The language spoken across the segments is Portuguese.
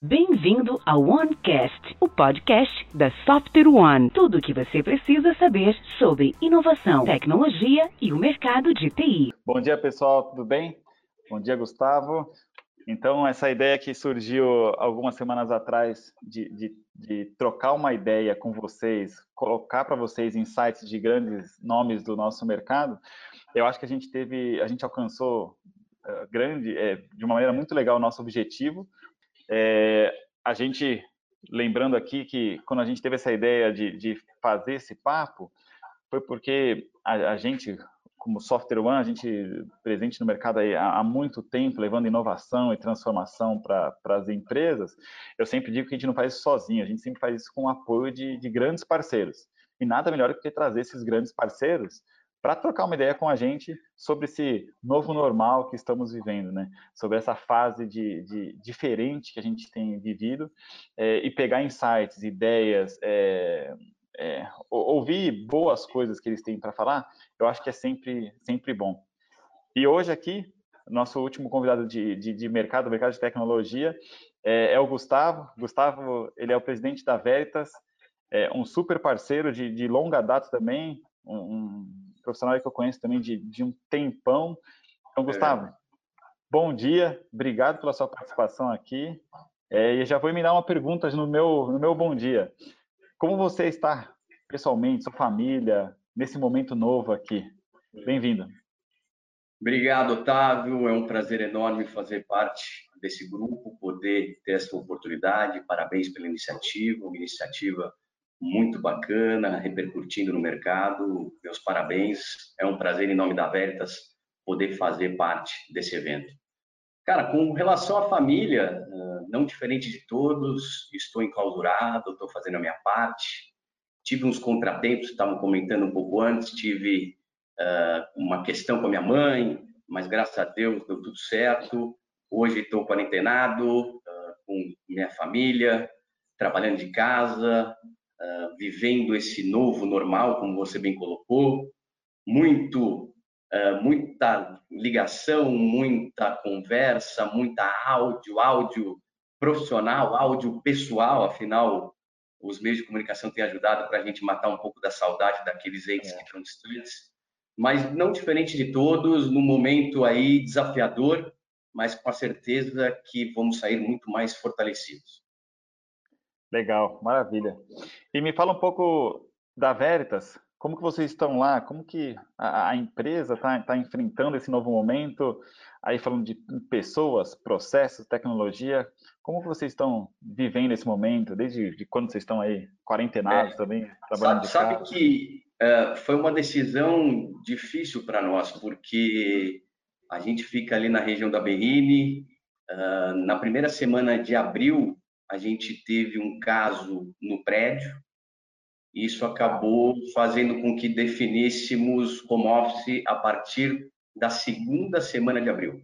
Bem-vindo ao OneCast, o podcast da Software One. Tudo o que você precisa saber sobre inovação, tecnologia e o mercado de TI. Bom dia, pessoal, tudo bem? Bom dia, Gustavo. Então, essa ideia que surgiu algumas semanas atrás de, de, de trocar uma ideia com vocês, colocar para vocês insights de grandes nomes do nosso mercado, eu acho que a gente teve, a gente alcançou uh, grande, é, de uma maneira muito legal o nosso objetivo, é, a gente, lembrando aqui que quando a gente teve essa ideia de, de fazer esse papo, foi porque a, a, gente, como Software One, a gente presente no mercado há, há, muito tempo, levando inovação e transformação para as empresas, eu sempre digo que a gente não faz isso sozinho, a gente sempre faz isso com o apoio de, de grandes parceiros. E nada melhor do que trazer esses grandes parceiros para trocar uma ideia com a gente sobre esse novo normal que estamos vivendo, né? Sobre essa fase de, de diferente que a gente tem vivido é, e pegar insights, ideias, é, é, ouvir boas coisas que eles têm para falar, eu acho que é sempre, sempre bom. E hoje aqui, nosso último convidado de, de, de mercado, mercado de tecnologia, é, é, o Gustavo. Gustavo, ele é o presidente da Veritas, é um super parceiro de, de longa data também, um, profissional que eu conheço também de, de um tempão. Então, Gustavo, é. bom dia, obrigado pela sua participação aqui. É, e já vou me dar uma pergunta no meu, no meu bom dia. Como você está pessoalmente, sua família, nesse momento novo aqui? Bem-vindo. Obrigado, Otávio. É um prazer enorme fazer parte desse grupo, poder ter essa oportunidade. Parabéns pela iniciativa, uma iniciativa muito bacana, repercutindo no mercado. Meus parabéns. É um prazer, em nome da Veritas, poder fazer parte desse evento. Cara, com relação à família, não diferente de todos, estou enclausurado, estou fazendo a minha parte. Tive uns contratempos, estavam comentando um pouco antes, tive uh, uma questão com a minha mãe, mas graças a Deus deu tudo certo. Hoje estou quarentenado, uh, com minha família, trabalhando de casa, uh, vivendo esse novo normal, como você bem colocou, muito, uh, muita ligação, muita conversa, muita áudio, áudio profissional, áudio pessoal, afinal, os meios de comunicação têm ajudado para a gente matar um pouco da saudade daqueles entes é. que estão distantes, mas não diferente de todos, no momento aí desafiador, mas com a certeza que vamos sair muito mais fortalecidos. Legal, maravilha. E me fala um pouco da Veritas, como que vocês estão lá? Como que a, a empresa está tá enfrentando esse novo momento? Aí falando de pessoas, processos, tecnologia, como que vocês estão vivendo esse momento? Desde de quando vocês estão aí quarentenados é, também, trabalhando sabe, de casa? Sabe que uh, foi uma decisão difícil para nós, porque a gente fica ali na região da Berrine, uh, na primeira semana de abril a gente teve um caso no prédio, isso acabou fazendo com que definíssemos home office a partir da segunda semana de abril,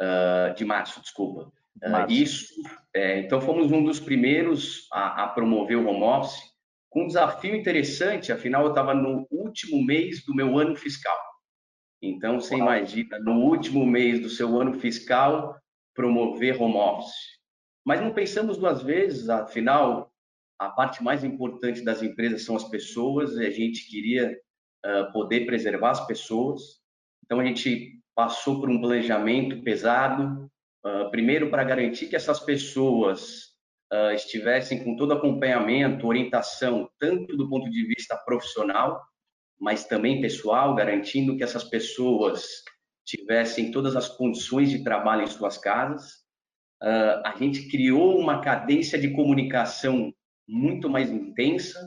uh, de março, desculpa. Uh, isso, é, então fomos um dos primeiros a, a, promover o home office, com um desafio interessante, afinal eu estava no último mês do meu ano fiscal. Então você Uau. imagina, no último mês do seu ano fiscal, promover home office. Mas não pensamos duas vezes, afinal, a parte mais importante das empresas são as pessoas, e a gente queria uh, poder preservar as pessoas. Então, a gente passou por um planejamento pesado, uh, primeiro para garantir que essas pessoas uh, estivessem com todo acompanhamento, orientação, tanto do ponto de vista profissional, mas também pessoal, garantindo que essas pessoas tivessem todas as condições de trabalho em suas casas uh, a gente criou uma cadência de comunicação muito mais intensa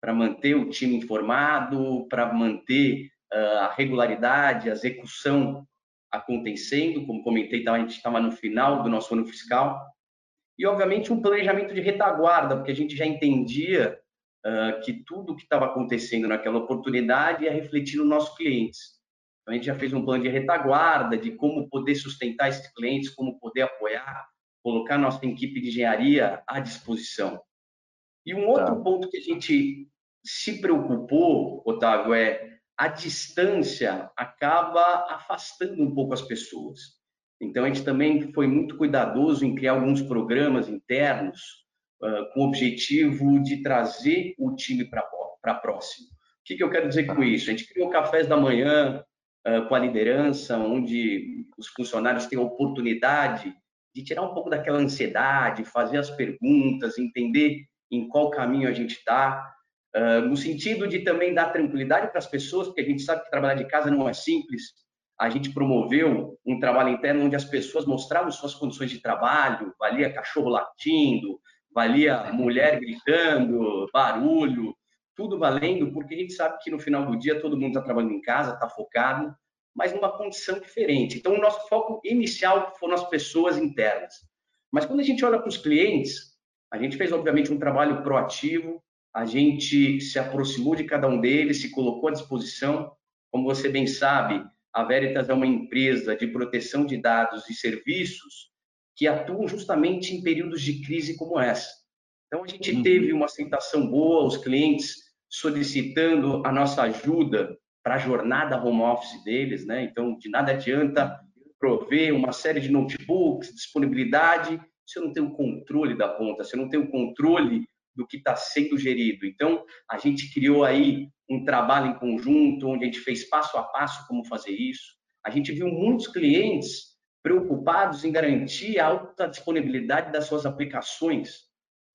para manter o time informado, para manter uh, a regularidade, a execução acontecendo. Como comentei, a gente estava no final do nosso ano fiscal. E, obviamente, um planejamento de retaguarda, porque a gente já entendia uh, que tudo que estava acontecendo naquela oportunidade ia refletir nos nossos clientes. Então, a gente já fez um plano de retaguarda, de como poder sustentar esses clientes, como poder apoiar, colocar nossa equipe de engenharia à disposição. E um outro tá. ponto que a gente se preocupou, Otávio, é a distância acaba afastando um pouco as pessoas. Então, a gente também foi muito cuidadoso em criar alguns programas internos uh, com o objetivo de trazer o time para próximo. O que, que eu quero dizer com isso? A gente criou cafés da manhã uh, com a liderança, onde os funcionários têm a oportunidade de tirar um pouco daquela ansiedade, fazer as perguntas, entender em qual caminho a gente está, uh, no sentido de também dar tranquilidade para as pessoas, porque a gente sabe que trabalhar de casa não é simples. A gente promoveu um trabalho interno onde as pessoas mostravam suas condições de trabalho, valia cachorro latindo, valia mulher gritando, barulho, tudo valendo, porque a gente sabe que no final do dia todo mundo está trabalhando em casa, está focado, mas numa condição diferente. Então, o nosso foco inicial foram as pessoas internas. Mas quando a gente olha para os clientes, a gente fez, obviamente, um trabalho proativo, a gente se aproximou de cada um deles, se colocou à disposição. Como você bem sabe, a Veritas é uma empresa de proteção de dados e serviços que atuam justamente em períodos de crise como essa. Então, a gente uhum. teve uma aceitação boa, os clientes solicitando a nossa ajuda para a jornada home office deles, né? Então, de nada adianta prover uma série de notebooks, disponibilidade, se eu não tenho controle da ponta, se eu não tenho controle do que está sendo gerido. Então, a gente criou aí um trabalho em conjunto, onde a gente fez passo a passo como fazer isso. A gente viu muitos clientes preocupados em garantir a alta disponibilidade das suas aplicações,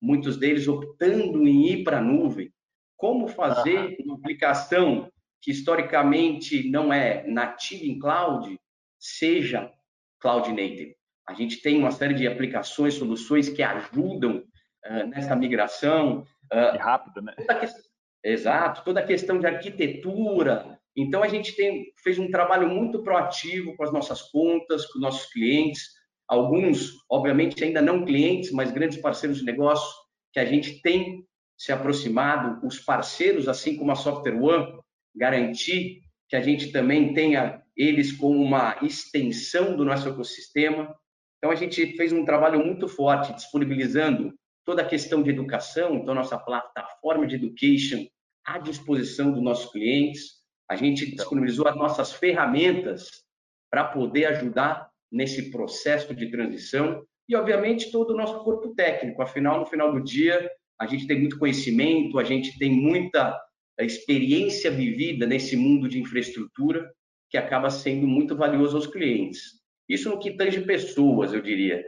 muitos deles optando em ir para a nuvem. Como fazer uma aplicação que historicamente não é nativa em cloud, seja cloud native. A gente tem uma série de aplicações, soluções que ajudam uh, nessa migração. Uh, rápido, né? Toda que... Exato, toda a questão de arquitetura. Então, a gente tem, fez um trabalho muito proativo com as nossas contas, com nossos clientes. Alguns, obviamente, ainda não clientes, mas grandes parceiros de negócio que a gente tem se aproximado, os parceiros, assim como a Software One, garantir que a gente também tenha eles como uma extensão do nosso ecossistema. Então, a gente fez um trabalho muito forte disponibilizando toda a questão de educação, então, nossa plataforma de education à disposição dos nossos clientes. A gente disponibilizou as nossas ferramentas para poder ajudar nesse processo de transição e, obviamente, todo o nosso corpo técnico. Afinal, no final do dia, a gente tem muito conhecimento, a gente tem muita a experiência vivida nesse mundo de infraestrutura que acaba sendo muito valioso aos clientes. Isso no que tange pessoas, eu diria.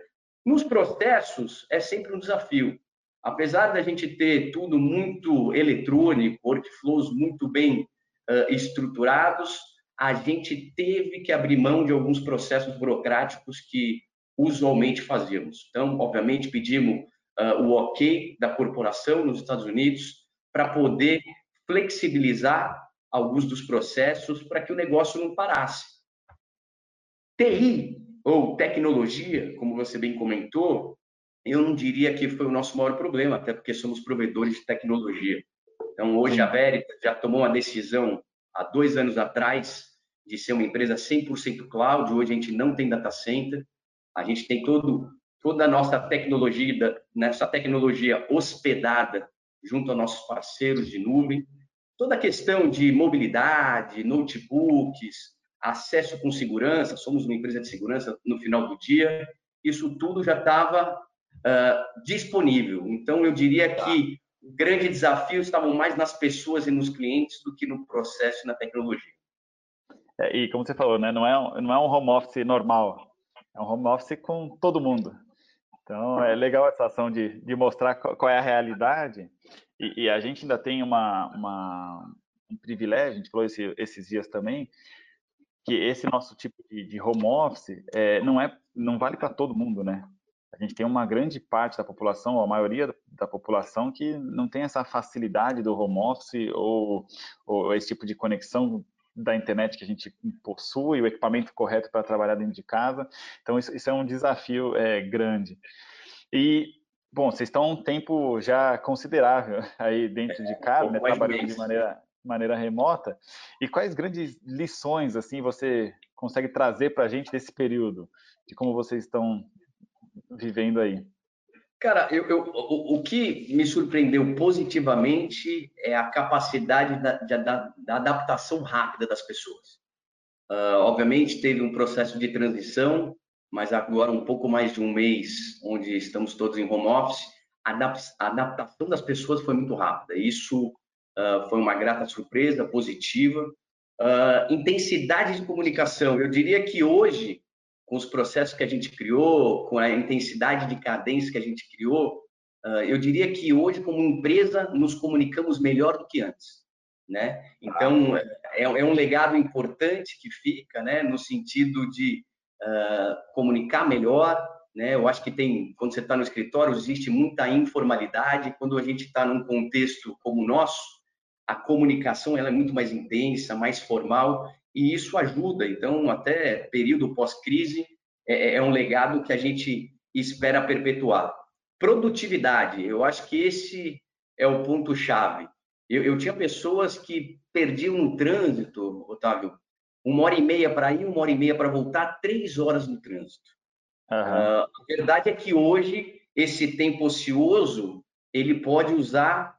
Nos processos, é sempre um desafio. Apesar da gente ter tudo muito eletrônico, workflows muito bem uh, estruturados, a gente teve que abrir mão de alguns processos burocráticos que usualmente fazíamos. Então, obviamente, pedimos uh, o ok da corporação nos Estados Unidos para poder flexibilizar alguns dos processos para que o negócio não parasse. TI, ou tecnologia, como você bem comentou, eu não diria que foi o nosso maior problema, até porque somos provedores de tecnologia. Então, hoje a Veritas já tomou uma decisão há dois anos atrás de ser uma empresa 100% cloud. Hoje a gente não tem data center, a gente tem todo, toda a nossa tecnologia, nessa tecnologia hospedada junto a nossos parceiros de nuvem toda a questão de mobilidade, notebooks, acesso com segurança, somos uma empresa de segurança no final do dia, isso tudo já estava uh, disponível. Então, eu diria tá. que o grande desafio estava mais nas pessoas e nos clientes do que no processo e na tecnologia. É, e como você falou, né, não, é, não é um home office normal, é um home office com todo mundo. Então, é legal essa ação de, de mostrar qual é a realidade e, e a gente ainda tem uma, uma, um privilégio, a gente falou esse, esses dias também, que esse nosso tipo de, de home office é, não, é, não vale para todo mundo, né? A gente tem uma grande parte da população, ou a maioria da população, que não tem essa facilidade do home office ou, ou esse tipo de conexão da internet que a gente possui, o equipamento correto para trabalhar dentro de casa. Então, isso, isso é um desafio é, grande. E Bom, vocês estão um tempo já considerável aí dentro de casa, né, trabalhando de maneira, maneira remota. E quais grandes lições assim você consegue trazer para a gente desse período, de como vocês estão vivendo aí? Cara, eu, eu, o, o, que me surpreendeu positivamente é a capacidade da, de, da, da adaptação rápida das pessoas. Uh, obviamente, teve um processo de transição, mas agora um pouco mais de um mês, onde estamos todos em home office, a adaptação das pessoas foi muito rápida. Isso uh, foi uma grata surpresa, positiva. Uh, intensidade de comunicação, eu diria que hoje, com os processos que a gente criou, com a intensidade de cadência que a gente criou, uh, eu diria que hoje, como empresa, nos comunicamos melhor do que antes. Né? Então, é, é um legado importante que fica, né, no sentido de uh, comunicar melhor, né? Eu acho que tem, quando você está no escritório, existe muita informalidade. Quando a gente está num contexto como o nosso, a comunicação ela é muito mais intensa, mais formal, e isso ajuda. Então, até período pós-crise, é, é um legado que a gente espera perpetuar. Produtividade, eu acho que esse é o ponto-chave. Eu, eu, tinha pessoas que perdiam no trânsito, Otávio, uma hora e meia para ir, uma hora e meia para voltar, três horas no trânsito. Uhum. Uh, a verdade é que hoje esse tempo ocioso ele pode usar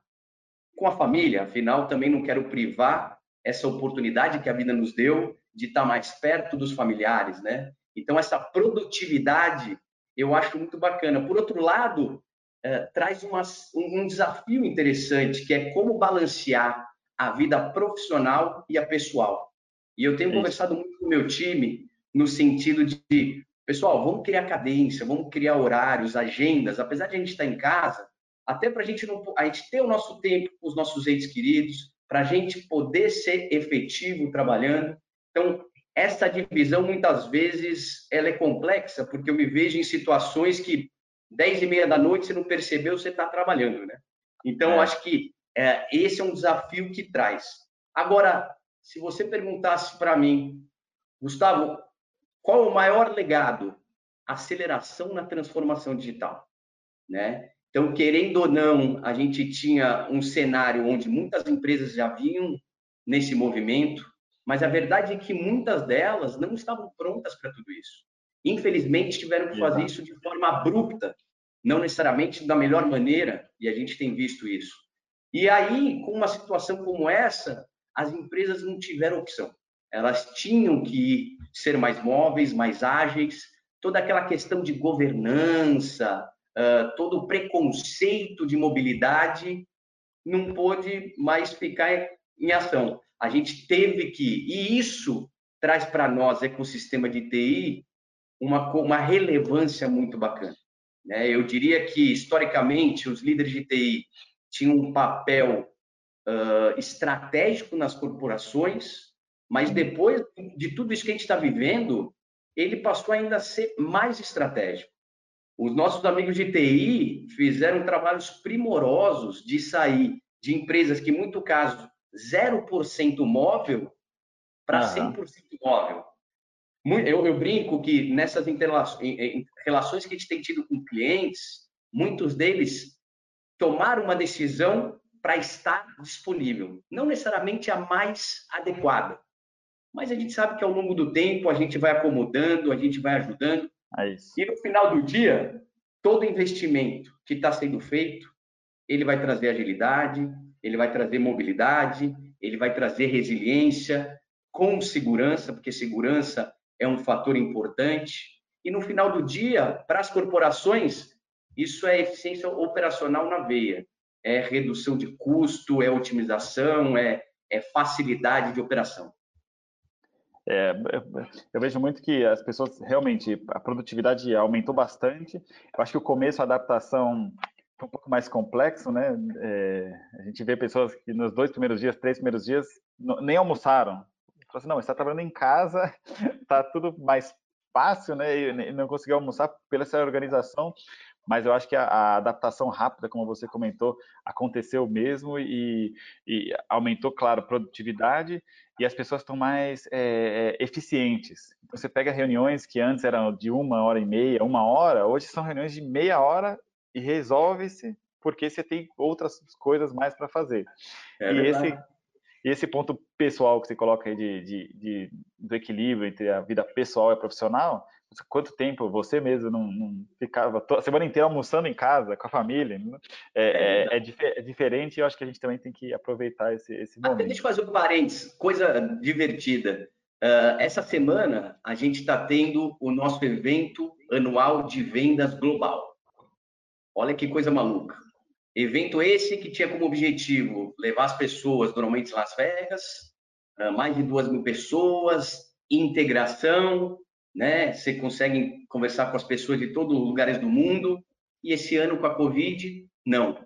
com a família. Afinal, também não quero privar essa oportunidade que a vida nos deu de estar mais perto dos familiares, né? Então essa produtividade eu acho muito bacana. Por outro lado, uh, traz uma, um desafio interessante que é como balancear a vida profissional e a pessoal. E eu tenho é conversado muito com o meu time no sentido de, pessoal, vamos criar cadência, vamos criar horários, agendas, apesar de a gente estar em casa, até para a gente não, a gente ter o nosso tempo com os nossos entes queridos, para a gente poder ser efetivo trabalhando. Então, essa divisão muitas vezes ela é complexa, porque eu me vejo em situações que 10 e meia da noite você não percebeu, você está trabalhando, né? Então, é. acho que é, esse é um desafio que traz. Agora, se você perguntasse para mim, Gustavo, qual o maior legado? Aceleração na transformação digital, né? Então, querendo ou não, a gente tinha um cenário onde muitas empresas já vinham nesse movimento, mas a verdade é que muitas delas não estavam prontas para tudo isso. Infelizmente, tiveram que fazer isso de forma abrupta, não necessariamente da melhor maneira, e a gente tem visto isso. E aí, com uma situação como essa, as empresas não tiveram opção. Elas tinham que ser mais móveis, mais ágeis, toda aquela questão de governança, todo o preconceito de mobilidade não pôde mais ficar em ação. A gente teve que, e isso traz para nós, ecossistema de TI, uma, uma relevância muito bacana. Né? Eu diria que, historicamente, os líderes de TI tinham um papel uh, estratégico nas corporações, mas depois de tudo isso que a gente está vivendo, ele passou ainda a ser mais estratégico. Os nossos amigos de TI fizeram trabalhos primorosos de sair de empresas que, em muito caso, 0% móvel para uhum. 100% móvel. Eu, eu, brinco que nessas relações que a gente tem tido com clientes, muitos deles tomaram uma decisão para estar disponível. Não necessariamente a mais adequada, mas a gente sabe que ao longo do tempo a gente vai acomodando, a gente vai ajudando. É e no final do dia, todo investimento que está sendo feito, ele vai trazer agilidade, ele vai trazer mobilidade, ele vai trazer resiliência, com segurança, porque segurança é um fator importante. E no final do dia, para as corporações, isso é eficiência operacional na veia é redução de custo, é otimização, é, é facilidade de operação. É, eu vejo muito que as pessoas realmente a produtividade aumentou bastante. Eu acho que o começo a adaptação foi um pouco mais complexo, né? É, a gente vê pessoas que nos dois primeiros dias, três primeiros dias, nem almoçaram. Falaram assim, não, está trabalhando em casa, está tudo mais fácil, né? E não conseguiu almoçar pela essa organização mas eu acho que a, a, adaptação rápida, como você comentou, aconteceu mesmo e, e aumentou, claro, a produtividade e as pessoas estão mais é, é, eficientes. Então, você pega reuniões que antes eram de uma hora e meia, uma hora, hoje são reuniões de meia hora e resolve-se porque você tem outras coisas mais para fazer. É e esse, esse ponto pessoal que você coloca aí de, de, de, do equilíbrio entre a vida pessoal e profissional, quanto tempo você mesmo não, não ficava a semana inteira almoçando em casa com a família? Né? É, é, é, é, é, diferente e eu acho que a gente também tem que aproveitar esse, esse momento. Até deixa eu fazer um parênteses, coisa divertida. Uh, essa semana, a gente está tendo o nosso evento anual de vendas global. Olha que coisa maluca. Evento esse que tinha como objetivo levar as pessoas, normalmente Las Vegas, uh, mais de duas mil pessoas, integração, né? Você consegue conversar com as pessoas de todos os lugares do mundo. E esse ano, com a Covid, não.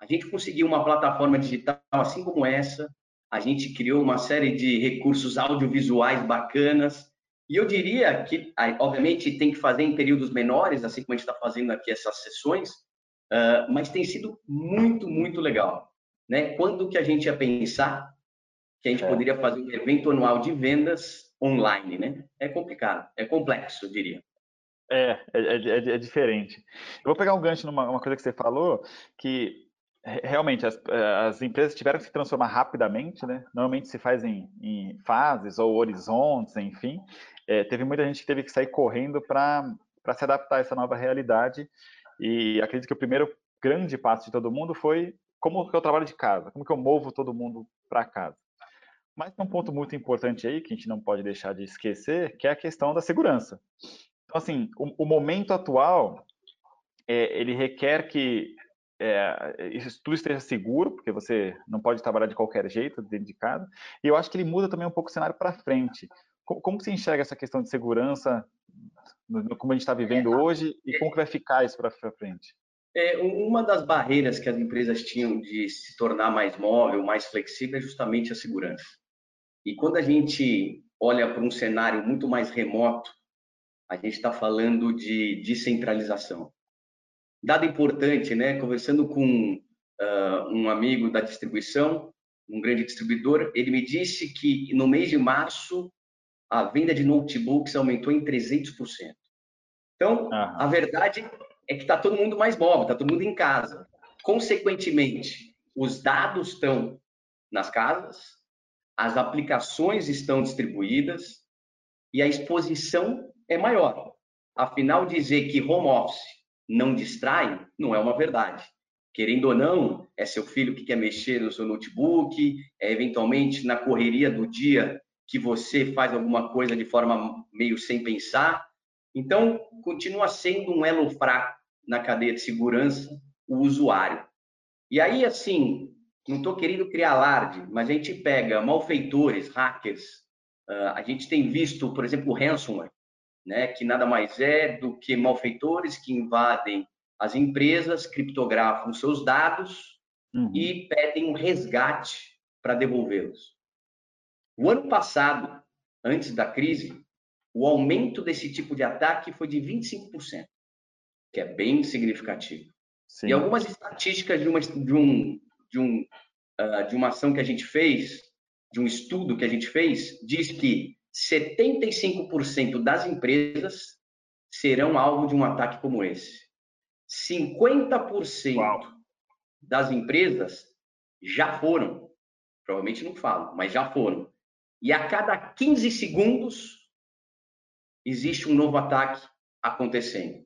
A gente conseguiu uma plataforma digital assim como essa, a gente criou uma série de recursos audiovisuais bacanas. E eu diria que, obviamente, tem que fazer em períodos menores, assim como a gente está fazendo aqui essas sessões, uh, mas tem sido muito, muito legal. Né? Quando que a gente ia pensar que a gente é. poderia fazer um evento anual de vendas online, né? É complicado, é complexo, eu diria. É, é, é, é, diferente. Eu vou pegar um gancho numa coisa que você falou, que realmente as, eh, as, empresas tiveram que se transformar rapidamente, né? Normalmente se faz em, em fases ou horizontes, enfim. É, teve muita gente que teve que sair correndo para se adaptar a essa nova realidade. E acredito que o primeiro grande passo de todo mundo foi como que eu trabalho de casa, como que eu movo todo mundo para casa. Mas tem um ponto muito importante aí que a gente não pode deixar de esquecer, que é a questão da segurança. Então, assim, o, o momento atual é, ele requer que é, isso tudo esteja seguro, porque você não pode trabalhar de qualquer jeito dentro de casa. E eu acho que ele muda também um pouco o cenário para frente. Como, como você enxerga essa questão de segurança, no, como a gente está vivendo hoje, e como que vai ficar isso para frente? É, uma das barreiras que as empresas tinham de se tornar mais móvel, mais flexível, é justamente a segurança. E quando a gente olha para um cenário muito mais remoto, a gente está falando de descentralização. Dado importante, né? Conversando com uh, um amigo da distribuição, um grande distribuidor, ele me disse que no mês de março a venda de notebooks aumentou em 300%. Então, a verdade é que está todo mundo mais móvel, está todo mundo em casa. Consequentemente, os dados estão nas casas, as aplicações estão distribuídas e a exposição é maior. Afinal, dizer que home office não distrai, não é uma verdade. Querendo ou não, é seu filho que quer mexer no seu notebook, é eventualmente na correria do dia que você faz alguma coisa de forma meio sem pensar. Então, continua sendo um elo fraco na cadeia de segurança o usuário. E aí, assim, não estou querendo criar alarde, mas a gente pega malfeitores, hackers, uh, a gente tem visto, por exemplo, o ransomware, né, que nada mais é do que malfeitores que invadem as empresas, criptografam seus dados uhum. e pedem um resgate para devolvê-los. O ano passado, antes da crise, o aumento desse tipo de ataque foi de 25%, que é bem significativo. Sim. E algumas estatísticas de uma, de, um, de, um, uh, de uma ação que a gente fez, de um estudo que a gente fez, diz que 75% das empresas serão alvo de um ataque como esse. 50% Uau. das empresas já foram. Provavelmente não falo, mas já foram. E a cada 15 segundos existe um novo ataque acontecendo.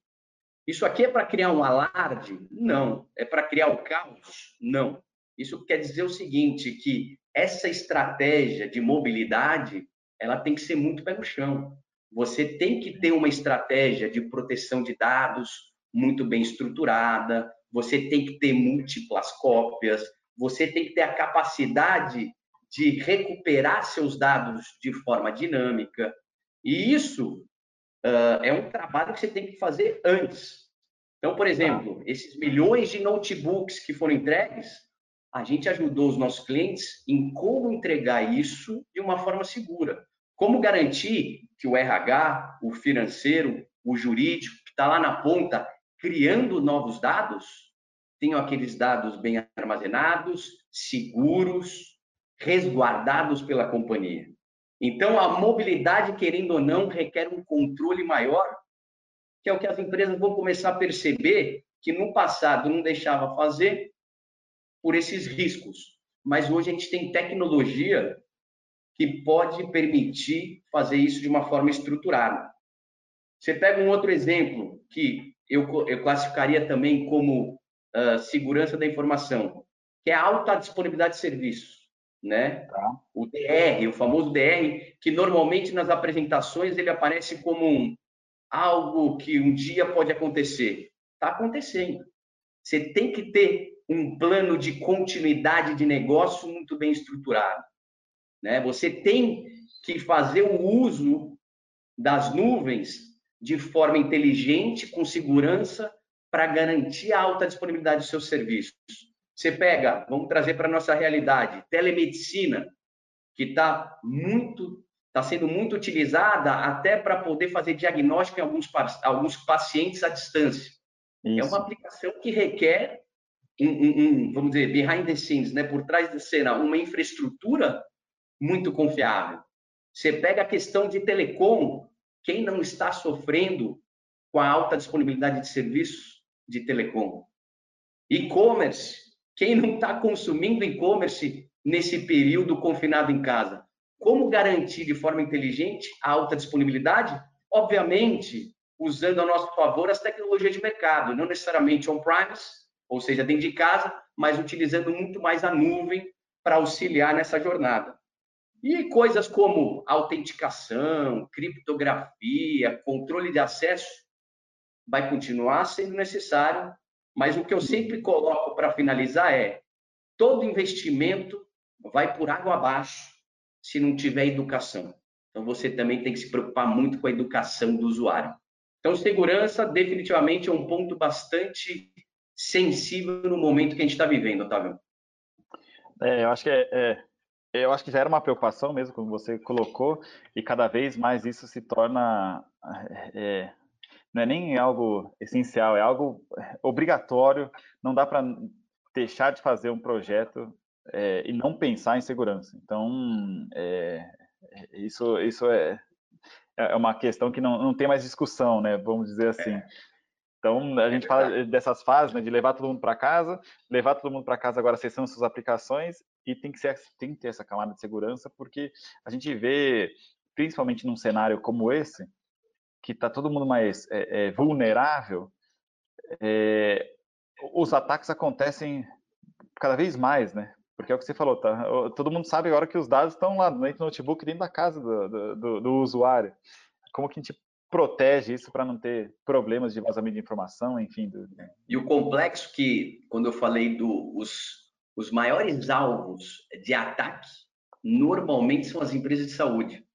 Isso aqui é para criar um alarde? Não. É para criar o caos? Não. Isso quer dizer o seguinte, que essa estratégia de mobilidade ela tem que ser muito pé no chão. Você tem que ter uma estratégia de proteção de dados muito bem estruturada, você tem que ter múltiplas cópias, você tem que ter a capacidade de recuperar seus dados de forma dinâmica. E isso uh, é um trabalho que você tem que fazer antes. Então, por exemplo, esses milhões de notebooks que foram entregues, a gente ajudou os nossos clientes em como entregar isso de uma forma segura. Como garantir que o RH, o financeiro, o jurídico, que está lá na ponta, criando novos dados, tenham aqueles dados bem armazenados, seguros, resguardados pela companhia. Então, a mobilidade, querendo ou não, requer um controle maior, que é o que as empresas vão começar a perceber que no passado não deixava fazer por esses riscos. Mas hoje a gente tem tecnologia que pode permitir fazer isso de uma forma estruturada. Você pega um outro exemplo que eu, eu classificaria também como uh, segurança da informação, que é a alta disponibilidade de serviços. né? Tá. O DR, o famoso DR, que normalmente nas apresentações ele aparece como um, algo que um dia pode acontecer. Está acontecendo. Você tem que ter um plano de continuidade de negócio muito bem estruturado. Né? Você tem que fazer o uso das nuvens de forma inteligente, com segurança, para garantir a alta disponibilidade dos seus serviços. Você pega, vamos trazer para a nossa realidade, telemedicina, que está muito, está sendo muito utilizada até para poder fazer diagnóstico em alguns, alguns pacientes à distância. Isso. É uma aplicação que requer, um, um, vamos dizer, behind the scenes, né, por trás da cena, uma infraestrutura muito confiável. Você pega a questão de telecom, quem não está sofrendo com a alta disponibilidade de serviços de telecom? E-commerce, quem não está consumindo e-commerce nesse período confinado em casa? Como garantir de forma inteligente a alta disponibilidade? Obviamente, usando a nosso favor as tecnologias de mercado, não necessariamente on-premise, ou seja, dentro de casa, mas utilizando muito mais a nuvem para auxiliar nessa jornada. E coisas como autenticação, criptografia, controle de acesso, vai continuar sendo necessário mas o que eu sempre coloco para finalizar é: todo investimento vai por água abaixo se não tiver educação. Então você também tem que se preocupar muito com a educação do usuário. Então segurança definitivamente é um ponto bastante sensível no momento que a gente está vivendo, Otávio. É, eu acho que é, é, eu acho que já era uma preocupação mesmo, como você colocou, e cada vez mais isso se torna é, não é nem algo essencial, é algo obrigatório. Não dá para deixar de fazer um projeto é, e não pensar em segurança. Então, é, isso, isso é, é uma questão que não, não tem mais discussão, né? Vamos dizer assim. Então, a gente fala dessas fases, né, de levar todo mundo para casa, levar todo mundo para casa agora acessando suas aplicações e tem que, ser, tem que ter essa camada de segurança, porque a gente vê, principalmente num cenário como esse, que está todo mundo mais é, é, vulnerável, é, os ataques acontecem cada vez mais, né? Porque é o que você falou, tá? Todo mundo sabe agora que os dados estão lá no notebook dentro da casa do, do, do usuário. Como que a gente protege isso para não ter problemas de vazamento de informação, enfim. Do... E o complexo que, quando eu falei dos do, os maiores alvos de ataque, normalmente são as empresas de saúde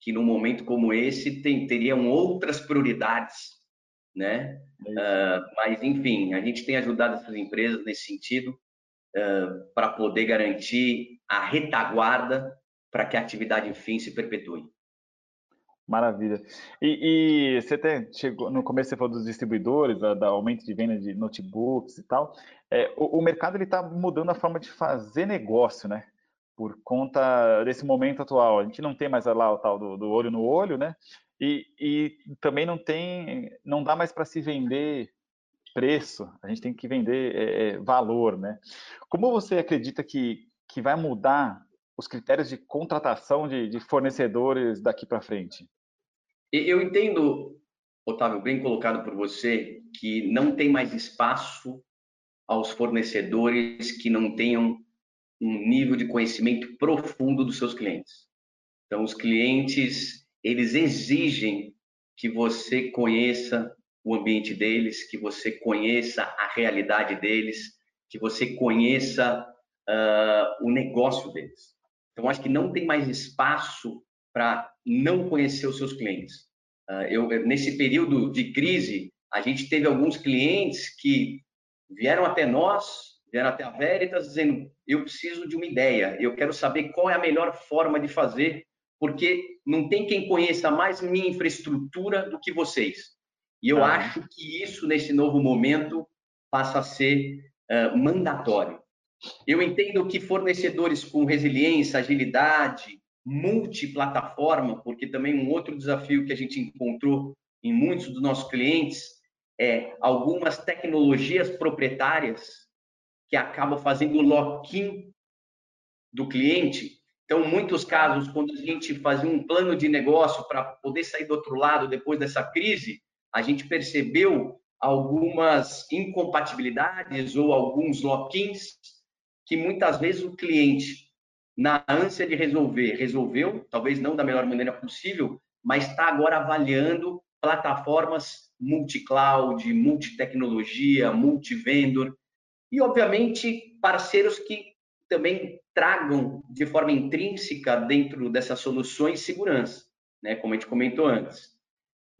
que num momento como esse tem, teriam outras prioridades, né? Uh, mas enfim, a gente tem ajudado essas empresas nesse sentido uh, para poder garantir a retaguarda para que a atividade enfim se perpetue. Maravilha. E, e, você até chegou no começo você falou dos distribuidores, da, da aumento de venda de notebooks e tal. É, o, o mercado ele está mudando a forma de fazer negócio, né? por conta desse momento atual. A gente não tem mais lá o tal do, do olho no olho, né? E, e, também não tem, não dá mais para se vender preço. A gente tem que vender é, é, valor, né? Como você acredita que que vai mudar os critérios de contratação de, de fornecedores daqui para frente? Eu entendo, Otávio, bem colocado por você, que não tem mais espaço aos fornecedores que não tenham um nível de conhecimento profundo dos seus clientes. Então, os clientes, eles exigem que você conheça o ambiente deles, que você conheça a realidade deles, que você conheça uh, o negócio deles. Então, acho que não tem mais espaço para não conhecer os seus clientes. Uh, eu, nesse período de crise, a gente teve alguns clientes que vieram até nós vieram até a Veritas dizendo: eu preciso de uma ideia, eu quero saber qual é a melhor forma de fazer, porque não tem quem conheça mais minha infraestrutura do que vocês. E eu ah. acho que isso, nesse novo momento, passa a ser uh, mandatório. Eu entendo que fornecedores com resiliência, agilidade, multiplataforma, porque também um outro desafio que a gente encontrou em muitos dos nossos clientes é algumas tecnologias proprietárias que acaba fazendo lock-in do cliente. Então, muitos casos, quando a gente fazia um plano de negócio para poder sair do outro lado depois dessa crise, a gente percebeu algumas incompatibilidades ou alguns lock-ins que muitas vezes o cliente na ânsia de resolver, resolveu, talvez não da melhor maneira possível, mas está agora avaliando plataformas multi-cloud, multi-tecnologia, multi-vendor e, obviamente, parceiros que também tragam de forma intrínseca dentro dessas soluções segurança, né? como a gente comentou antes.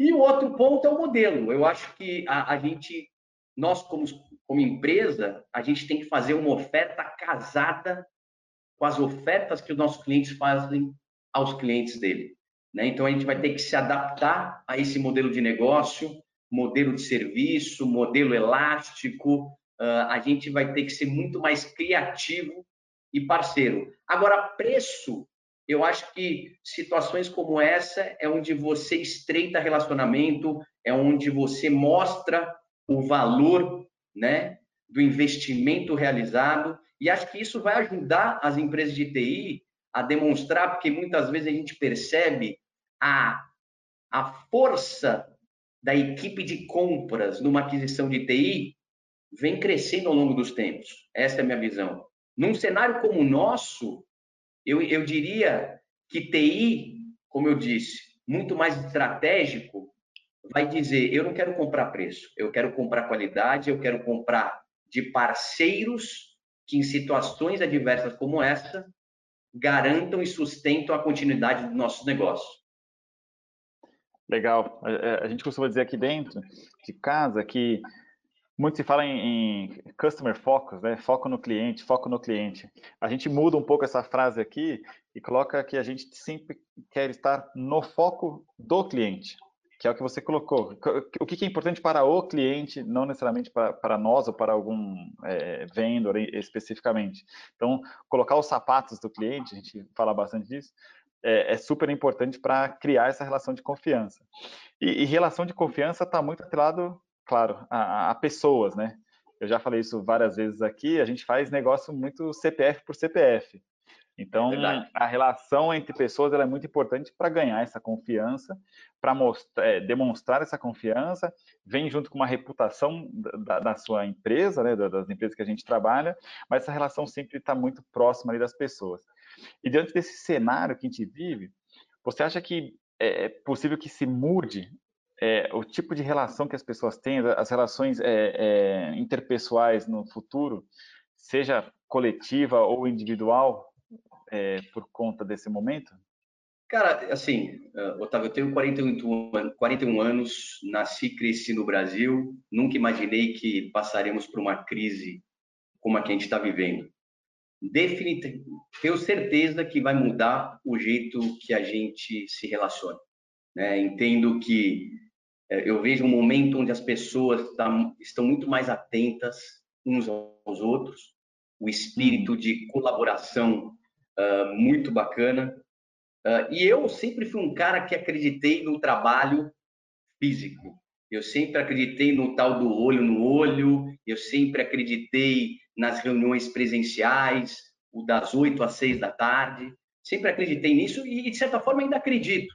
E o outro ponto é o modelo. Eu acho que a, a gente, nós como, como empresa, a gente tem que fazer uma oferta casada com as ofertas que os nossos clientes fazem aos clientes dele. Né? Então, a gente vai ter que se adaptar a esse modelo de negócio, modelo de serviço, modelo elástico. Uh, a gente vai ter que ser muito mais criativo e parceiro. Agora, preço, eu acho que situações como essa é onde você estreita relacionamento, é onde você mostra o valor né, do investimento realizado. E acho que isso vai ajudar as empresas de TI a demonstrar, porque muitas vezes a gente percebe a, a força da equipe de compras numa aquisição de TI vem crescendo ao longo dos tempos. Essa é a minha visão. Num cenário como o nosso, eu, eu diria que TI, como eu disse, muito mais estratégico, vai dizer: eu não quero comprar preço, eu quero comprar qualidade, eu quero comprar de parceiros que, em situações adversas como essa, garantam e sustentam a continuidade dos nossos negócios. Legal. A gente costuma dizer aqui dentro de casa que muito se fala em, em, customer focus, né? Foco no cliente, foco no cliente. A gente muda um pouco essa frase aqui e coloca que a gente sempre quer estar no foco do cliente, que é o que você colocou. O que é importante para o cliente, não necessariamente para, para nós ou para algum é, vendor especificamente. Então, colocar os sapatos do cliente, a gente fala bastante disso, é, é super importante para criar essa relação de confiança. E, e relação de confiança está muito atrelado claro, a, a, pessoas, né? Eu já falei isso várias vezes aqui, a gente faz negócio muito CPF por CPF. Então, a relação entre pessoas é muito importante para ganhar essa confiança, para é, demonstrar essa confiança, vem junto com uma reputação da, da sua empresa, né, das empresas que a gente trabalha, mas essa relação sempre está muito próxima das pessoas. E diante desse cenário que a gente vive, você acha que é, é possível que se mude é, o tipo de relação que as pessoas têm, as relações é, é, interpessoais no futuro, seja coletiva ou individual, é, por conta desse momento? Cara, assim, uh, Otávio, eu tenho 41, 41 anos, nasci e cresci no Brasil, nunca imaginei que passaremos por uma crise como a que a gente está vivendo. Definitivamente, tenho certeza que vai mudar o jeito que a gente se relaciona. Né? Entendo que é, eu vejo um momento onde as pessoas tá, estão muito mais atentas uns aos outros, o espírito de colaboração uh, muito bacana. Uh, e eu sempre fui um cara que acreditei no trabalho físico. Eu sempre acreditei no tal do olho no olho, eu sempre acreditei nas reuniões presenciais, o das 8 às 6 da tarde. Sempre acreditei nisso e, de certa forma, ainda acredito.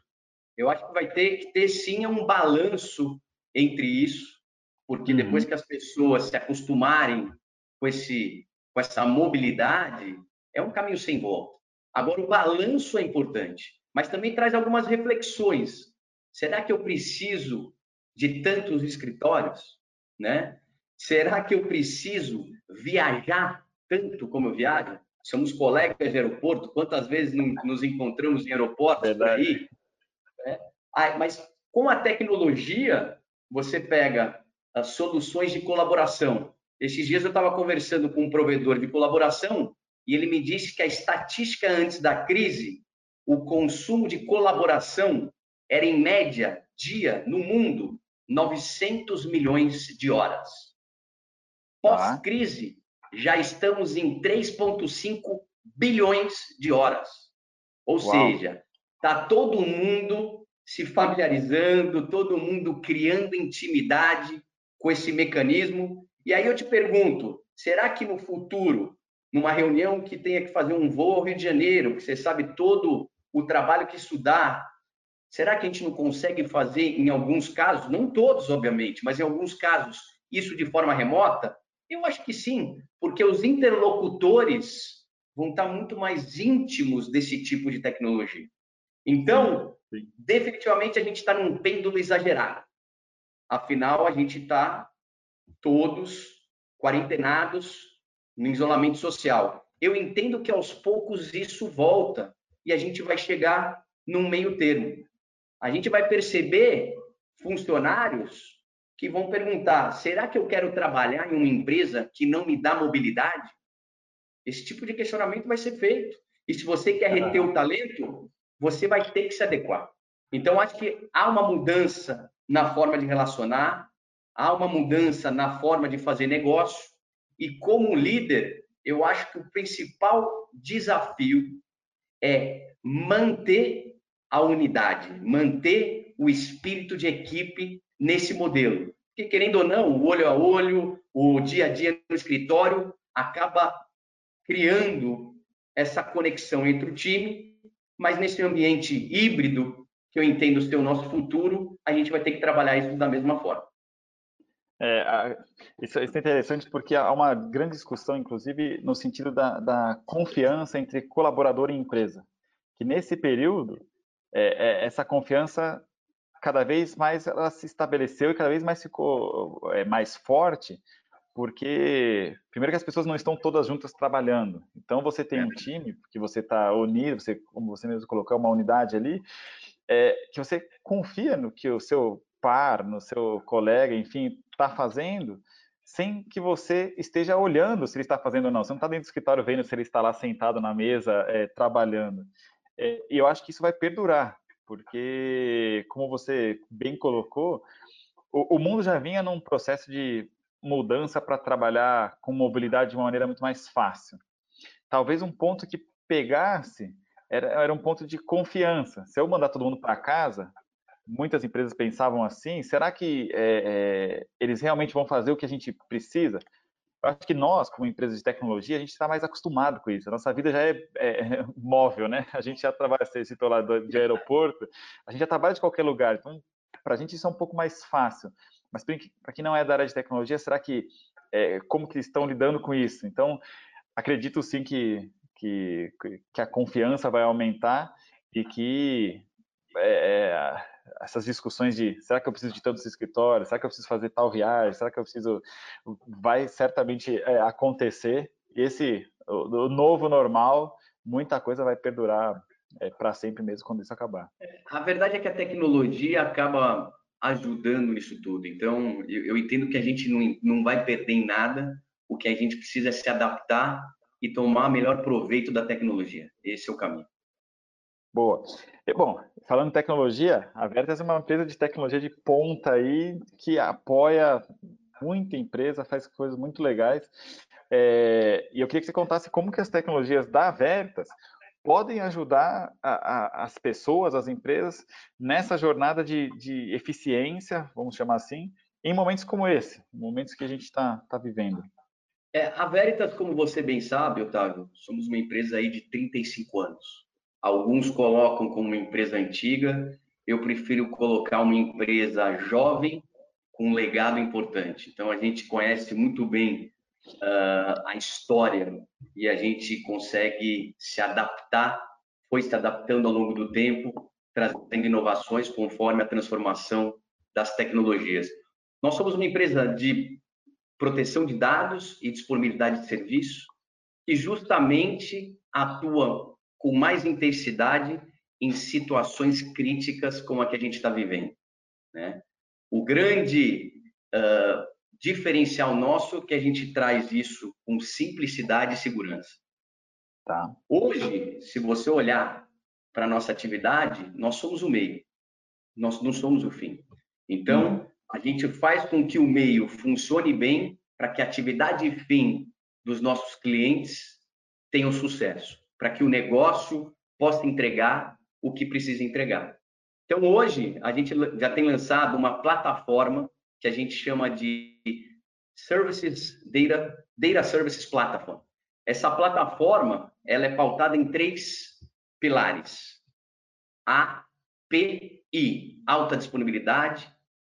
Eu acho que vai ter que ter sim um balanço entre isso, porque uhum. depois que as pessoas se acostumarem com esse com essa mobilidade, é um caminho sem volta. Agora o balanço é importante, mas também traz algumas reflexões. Será que eu preciso de tantos escritórios, né? Será que eu preciso viajar tanto como eu viajo? Somos colegas de aeroporto, quantas vezes nos encontramos em aeroportos Verdade. por aí? Né? Ah, mas com a tecnologia, você pega as soluções de colaboração. Esses dias eu estava conversando com um provedor de colaboração e ele me disse que a estatística antes da crise, o consumo de colaboração era em média dia no mundo 900 milhões de horas. Pós-crise, já estamos em 3,5 bilhões de horas. Ou Uau. seja, Está todo mundo se familiarizando, todo mundo criando intimidade com esse mecanismo. E aí eu te pergunto, será que no futuro, numa reunião que tenha que fazer um voo ao Rio de Janeiro, que você sabe todo o trabalho que isso dá, será que a gente não consegue fazer em alguns casos, não todos, obviamente, mas em alguns casos, isso de forma remota? Eu acho que sim, porque os interlocutores vão estar muito mais íntimos desse tipo de tecnologia. Então, Sim. definitivamente a gente está num pêndulo exagerado. Afinal, a gente está todos quarentenados no isolamento social. Eu entendo que aos poucos isso volta e a gente vai chegar num meio termo. A gente vai perceber funcionários que vão perguntar: será que eu quero trabalhar em uma empresa que não me dá mobilidade? Esse tipo de questionamento vai ser feito. E se você quer reter o talento, você vai ter que se adequar. Então, acho que há uma mudança na forma de relacionar, há uma mudança na forma de fazer negócio. E como líder, eu acho que o principal desafio é manter a unidade, manter o espírito de equipe nesse modelo. Porque, querendo ou não, o olho a olho, o dia a dia no escritório acaba criando essa conexão entre o time, mas nesse ambiente híbrido, que eu entendo ser o nosso futuro, a gente vai ter que trabalhar isso da mesma forma. É, isso, isso, é interessante porque há uma grande discussão, inclusive, no sentido da, da confiança entre colaborador e empresa. Que nesse período, é, é, essa confiança cada vez mais ela se estabeleceu e cada vez mais ficou é, mais forte, porque primeiro que as pessoas não estão todas juntas trabalhando. Então você tem um time que você está unido, você, como você mesmo colocou, uma unidade ali, é, que você confia no que o seu par, no seu colega, enfim, está fazendo, sem que você esteja olhando se ele está fazendo ou não. Você não está dentro do escritório vendo se ele está lá sentado na mesa é, trabalhando. É, e eu acho que isso vai perdurar porque, como você bem colocou, o, o mundo já vinha num processo de mudança para trabalhar com mobilidade de uma maneira muito mais fácil. Talvez um ponto que pegasse era, era um ponto de confiança. Se eu mandar todo mundo para casa, muitas empresas pensavam assim: será que é, é, eles realmente vão fazer o que a gente precisa? Eu acho que nós, como empresa de tecnologia, a gente está mais acostumado com isso. A nossa vida já é, é, móvel, né? A gente já trabalha, você citou lá de aeroporto, a gente já trabalha de qualquer lugar. Então, para a gente isso é um pouco mais fácil. Mas para quem não é da área de tecnologia, será que é, como que estão lidando com isso? Então, acredito sim que, que, que a confiança vai aumentar e que é essas discussões de será que eu preciso de tantos escritórios, será que eu preciso fazer tal viagem, será que eu preciso, vai certamente é, acontecer. Esse o, o, novo normal, muita coisa vai perdurar é, para sempre mesmo quando isso acabar. A verdade é que a tecnologia acaba ajudando nisso tudo. Então, eu, eu entendo que a gente não, não vai perder em nada. O que a gente precisa é se adaptar e tomar melhor proveito da tecnologia. Esse é o caminho. Boa. E, bom, falando em tecnologia, a Veritas é uma empresa de tecnologia de ponta aí que apoia muita empresa, faz coisas muito legais. É, e eu queria que você contasse como que as tecnologias da Veritas podem ajudar a, a, as pessoas, as empresas, nessa jornada de, de, eficiência, vamos chamar assim, em momentos como esse, momentos que a gente está tá vivendo. É, a Veritas, como você bem sabe, Otávio, somos uma empresa aí de 35 anos. Alguns colocam como uma empresa antiga, eu prefiro colocar uma empresa jovem com um legado importante. Então, a gente conhece muito bem uh, a história e a gente consegue se adaptar, foi se adaptando ao longo do tempo, trazendo inovações conforme a transformação das tecnologias. Nós somos uma empresa de proteção de dados e disponibilidade de serviço que justamente atua com mais intensidade em situações críticas como a que a gente está vivendo. Né? O grande uh, diferencial nosso é que a gente traz isso com simplicidade e segurança. Tá. Hoje, se você olhar para a nossa atividade, nós somos o meio, nós não somos o fim. Então, hum. a gente faz com que o meio funcione bem para que a atividade e fim dos nossos clientes tenham sucesso para que o negócio possa entregar o que precisa entregar. Então, hoje, a gente já tem lançado uma plataforma que a gente chama de Services Data, Data Services Platform. Essa plataforma ela é pautada em três pilares: API, alta disponibilidade,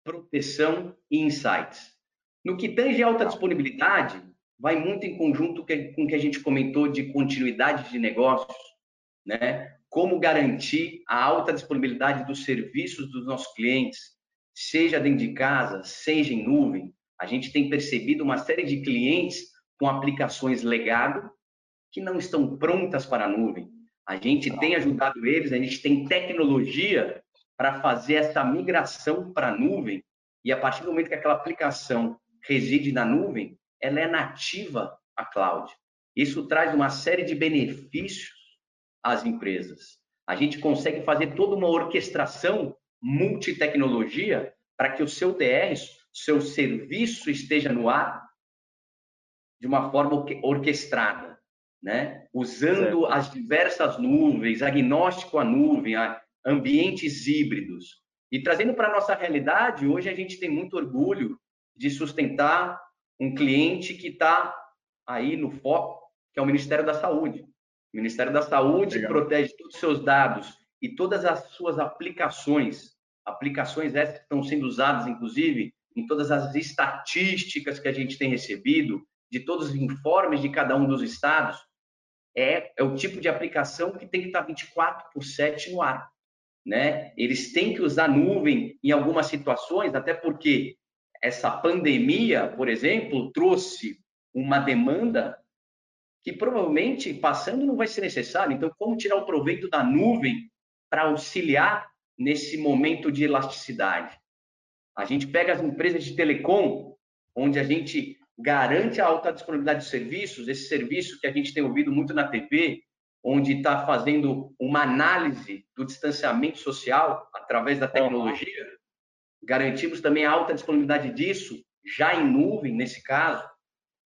proteção e insights. No que tange alta disponibilidade, vai muito em conjunto com o que a gente comentou de continuidade de negócios, né? Como garantir a alta disponibilidade dos serviços dos nossos clientes, seja dentro de casa, seja em nuvem. A gente tem percebido uma série de clientes com aplicações legado que não estão prontas para a nuvem. A gente tem ajudado eles, a gente tem tecnologia para fazer essa migração para a nuvem e a partir do momento que aquela aplicação reside na nuvem, ela é nativa à cloud. Isso traz uma série de benefícios às empresas. A gente consegue fazer toda uma orquestração multitecnologia para que o seu DR, seu serviço esteja no ar de uma forma orquestrada, né? Usando certo. as diversas nuvens, agnóstico à nuvem, ambientes híbridos. E trazendo para a nossa realidade, hoje a gente tem muito orgulho de sustentar um cliente que está aí no foco, que é o Ministério da Saúde. O Ministério da Saúde Legal. protege todos os seus dados e todas as suas aplicações, aplicações essas que estão sendo usadas, inclusive, em todas as estatísticas que a gente tem recebido, de todos os informes de cada um dos estados, é, é o tipo de aplicação que tem que estar 24 por 7 no ar. Né? Eles têm que usar nuvem em algumas situações, até porque essa pandemia, por exemplo, trouxe uma demanda que provavelmente passando não vai ser necessário. Então, como tirar o proveito da nuvem para auxiliar nesse momento de elasticidade? A gente pega as empresas de telecom, onde a gente garante a alta disponibilidade de serviços, esse serviço que a gente tem ouvido muito na TV, onde está fazendo uma análise do distanciamento social através da tecnologia. Garantimos também a alta disponibilidade disso, já em nuvem, nesse caso.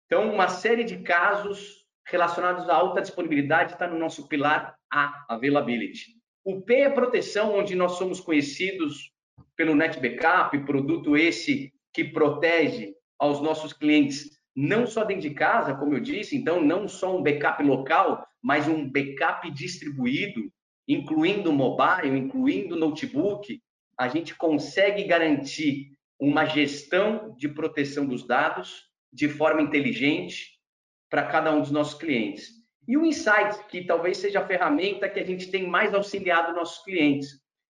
Então, uma série de casos relacionados à alta disponibilidade está no nosso pilar A, Availability. O P é proteção, onde nós somos conhecidos pelo Net Backup, produto esse que protege aos nossos clientes, não só dentro de casa, como eu disse, então não só um backup local, mas um backup distribuído, incluindo mobile, incluindo notebook, a gente consegue garantir uma gestão de proteção dos dados de forma inteligente para cada um dos nossos clientes. E o Insights, que talvez seja a ferramenta que a gente tem mais auxiliado nossos clientes,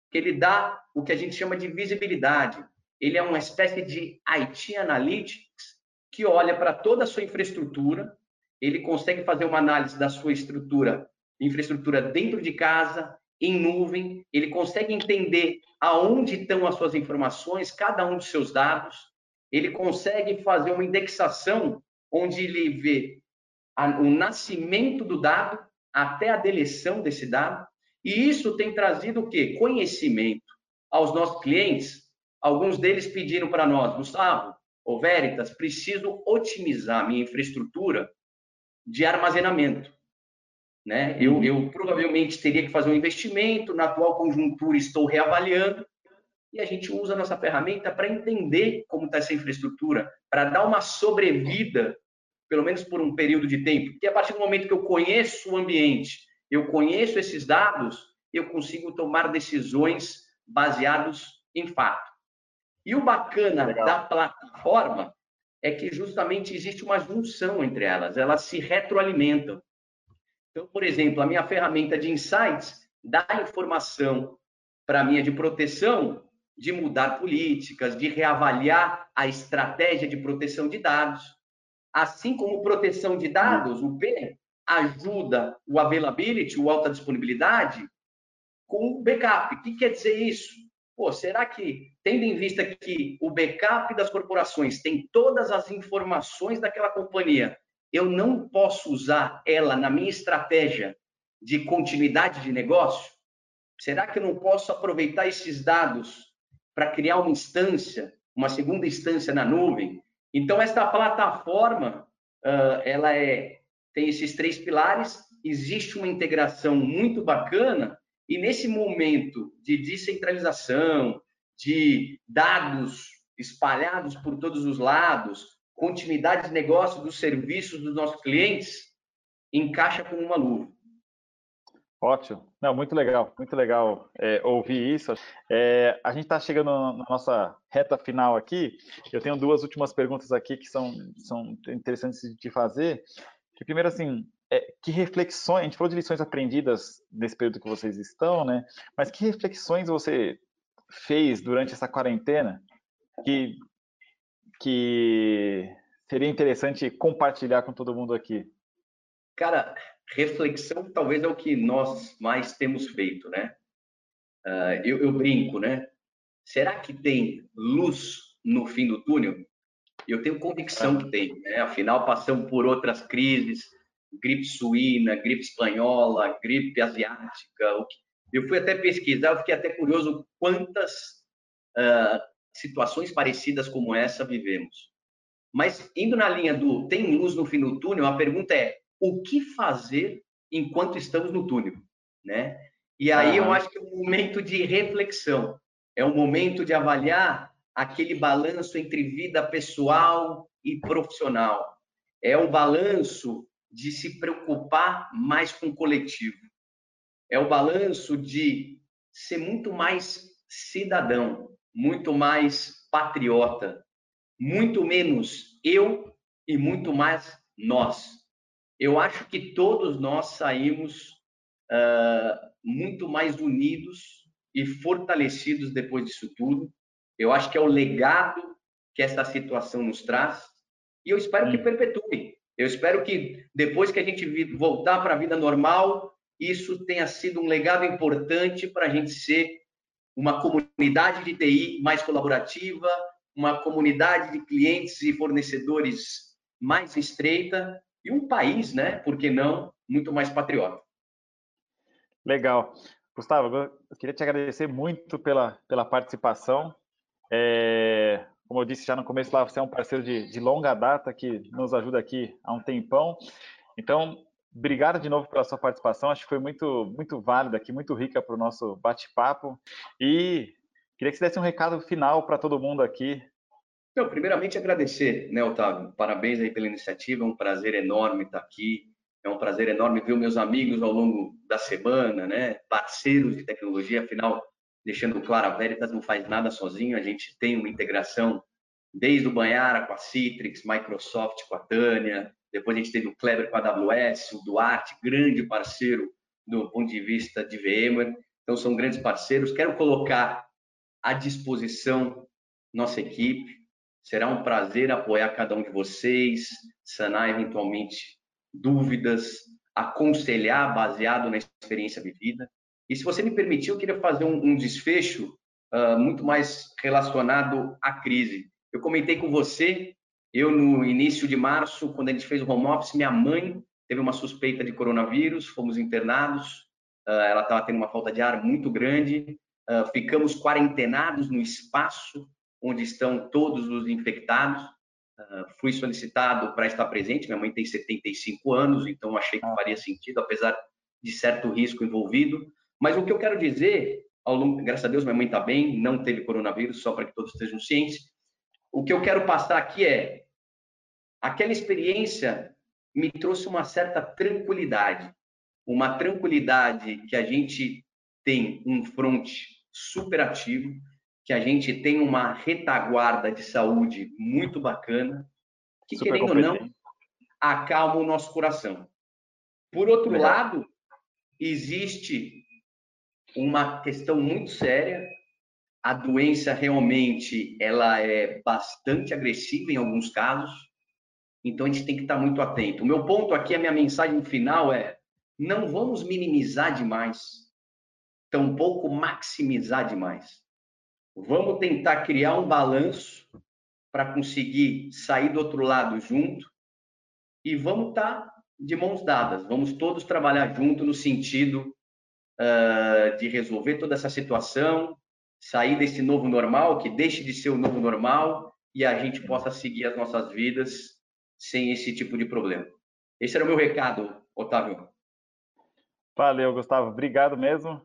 que ele dá o que a gente chama de visibilidade. Ele é uma espécie de IT Analytics que olha para toda a sua infraestrutura, ele consegue fazer uma análise da sua estrutura, infraestrutura dentro de casa, em nuvem, ele consegue entender aonde estão as suas informações, cada um dos seus dados, ele consegue fazer uma indexação onde ele vê o nascimento do dado até a deleção desse dado, e isso tem trazido o quê? Conhecimento aos nossos clientes. Alguns deles pediram para nós, Gustavo, ou Veritas, preciso otimizar minha infraestrutura de armazenamento. Né? Eu, eu provavelmente teria que fazer um investimento, na atual conjuntura estou reavaliando, e a gente usa a nossa ferramenta para entender como está essa infraestrutura, para dar uma sobrevida, pelo menos por um período de tempo. Porque a partir do momento que eu conheço o ambiente, eu conheço esses dados, eu consigo tomar decisões baseados em fato. E o bacana Legal. da plataforma é que justamente existe uma junção entre elas, elas se retroalimentam. Então, por exemplo, a minha ferramenta de insights dá informação para a minha de proteção de mudar políticas, de reavaliar a estratégia de proteção de dados. Assim como proteção de dados, o P ajuda o availability, o alta disponibilidade, com o backup. O que quer dizer isso? Pô, será que, tendo em vista que o backup das corporações tem todas as informações daquela companhia eu não posso usar ela na minha estratégia de continuidade de negócio? Será que eu não posso aproveitar esses dados para criar uma instância, uma segunda instância na nuvem? Então, esta plataforma, ela é, tem esses três pilares, existe uma integração muito bacana, e nesse momento de descentralização, de dados espalhados por todos os lados, continuidade de negócio dos serviços dos nossos clientes encaixa como uma luva. Ótimo. Não, muito legal, muito legal é, ouvir isso. É, a gente está chegando na nossa reta final aqui. Eu tenho duas últimas perguntas aqui que são, são interessantes de fazer. Que primeiro, assim, é, que reflexões, a gente falou de lições aprendidas nesse período que vocês estão, né? Mas que reflexões você fez durante essa quarentena que, que seria interessante compartilhar com todo mundo aqui? Cara, reflexão talvez é o que nós mais temos feito, né? Uh, eu, eu, brinco, né? Será que tem luz no fim do túnel? Eu tenho convicção que tem, né? Afinal, passamos por outras crises, gripe suína, gripe espanhola, gripe asiática. Eu fui até pesquisar, fiquei até curioso quantas uh, situações parecidas como essa vivemos. Mas indo na linha do tem luz no fim do túnel, a pergunta é o que fazer enquanto estamos no túnel, né? E aí eu acho que é um momento de reflexão, é um momento de avaliar aquele balanço entre vida pessoal e profissional. É um balanço de se preocupar mais com o coletivo. É o balanço de ser muito mais cidadão, muito mais patriota, muito menos eu e muito mais nós eu acho que todos nós saímos uh, muito mais unidos e fortalecidos depois disso tudo. Eu acho que é o legado que essa situação nos traz e eu espero que hum. perpetue. Eu espero que depois que a gente voltar para a vida normal, isso tenha sido um legado importante para a gente ser uma comunidade de TI mais colaborativa, uma comunidade de clientes e fornecedores mais estreita e um país, né, por que não, muito mais patriota. Legal. Gustavo, eu queria te agradecer muito pela, pela participação. É, como eu disse já no começo, lá você é um parceiro de, de longa data que nos ajuda aqui há um tempão. Então, obrigado de novo pela sua participação. Acho que foi muito, muito válida aqui, muito rica para o nosso bate-papo. E queria que você desse um recado final para todo mundo aqui então, primeiramente agradecer, né, Otávio? Parabéns aí pela iniciativa, é um prazer enorme estar aqui. É um prazer enorme ver meus amigos ao longo da semana, né? Parceiros de tecnologia, afinal, deixando claro, a Veritas não faz nada sozinho, a gente tem uma integração desde o Banhara com a Citrix, Microsoft com a Tânia, depois a gente teve o Kleber com a AWS, o Duarte, grande parceiro do ponto de vista de VMware. Então, são grandes parceiros. Quero colocar à disposição nossa equipe, Será um prazer apoiar cada um de vocês, sanar eventualmente dúvidas, aconselhar baseado na experiência vivida. E se você me permitir, eu queria fazer um, um desfecho uh, muito mais relacionado à crise. Eu comentei com você, eu no início de março, quando a gente fez o home office, minha mãe teve uma suspeita de coronavírus, fomos internados, uh, ela estava tendo uma falta de ar muito grande, uh, ficamos quarentenados no espaço onde estão todos os infectados. Uh, fui solicitado para estar presente. Minha mãe tem 75 anos, então achei que ah. faria sentido, apesar de certo risco envolvido. Mas o que eu quero dizer, ao longo, graças a Deus, minha mãe está bem, não teve coronavírus, só para que todos estejam cientes. O que eu quero passar aqui é aquela experiência me trouxe uma certa tranquilidade, uma tranquilidade que a gente tem um front super ativo, que a gente tem uma retaguarda de saúde muito bacana, que, Super querendo ou não, acalma o nosso coração. Por outro Legal. lado, existe uma questão muito séria. A doença realmente ela é bastante agressiva em alguns casos, então a gente tem que estar muito atento. O meu ponto aqui, a minha mensagem final é: não vamos minimizar demais, tampouco maximizar demais. Vamos tentar criar um balanço para conseguir sair do outro lado junto e vamos estar tá de mãos dadas. Vamos todos trabalhar junto no sentido uh, de resolver toda essa situação, sair desse novo normal, que deixe de ser o novo normal e a gente possa seguir as nossas vidas sem esse tipo de problema. Esse era o meu recado, Otávio. Valeu, Gustavo. Obrigado mesmo.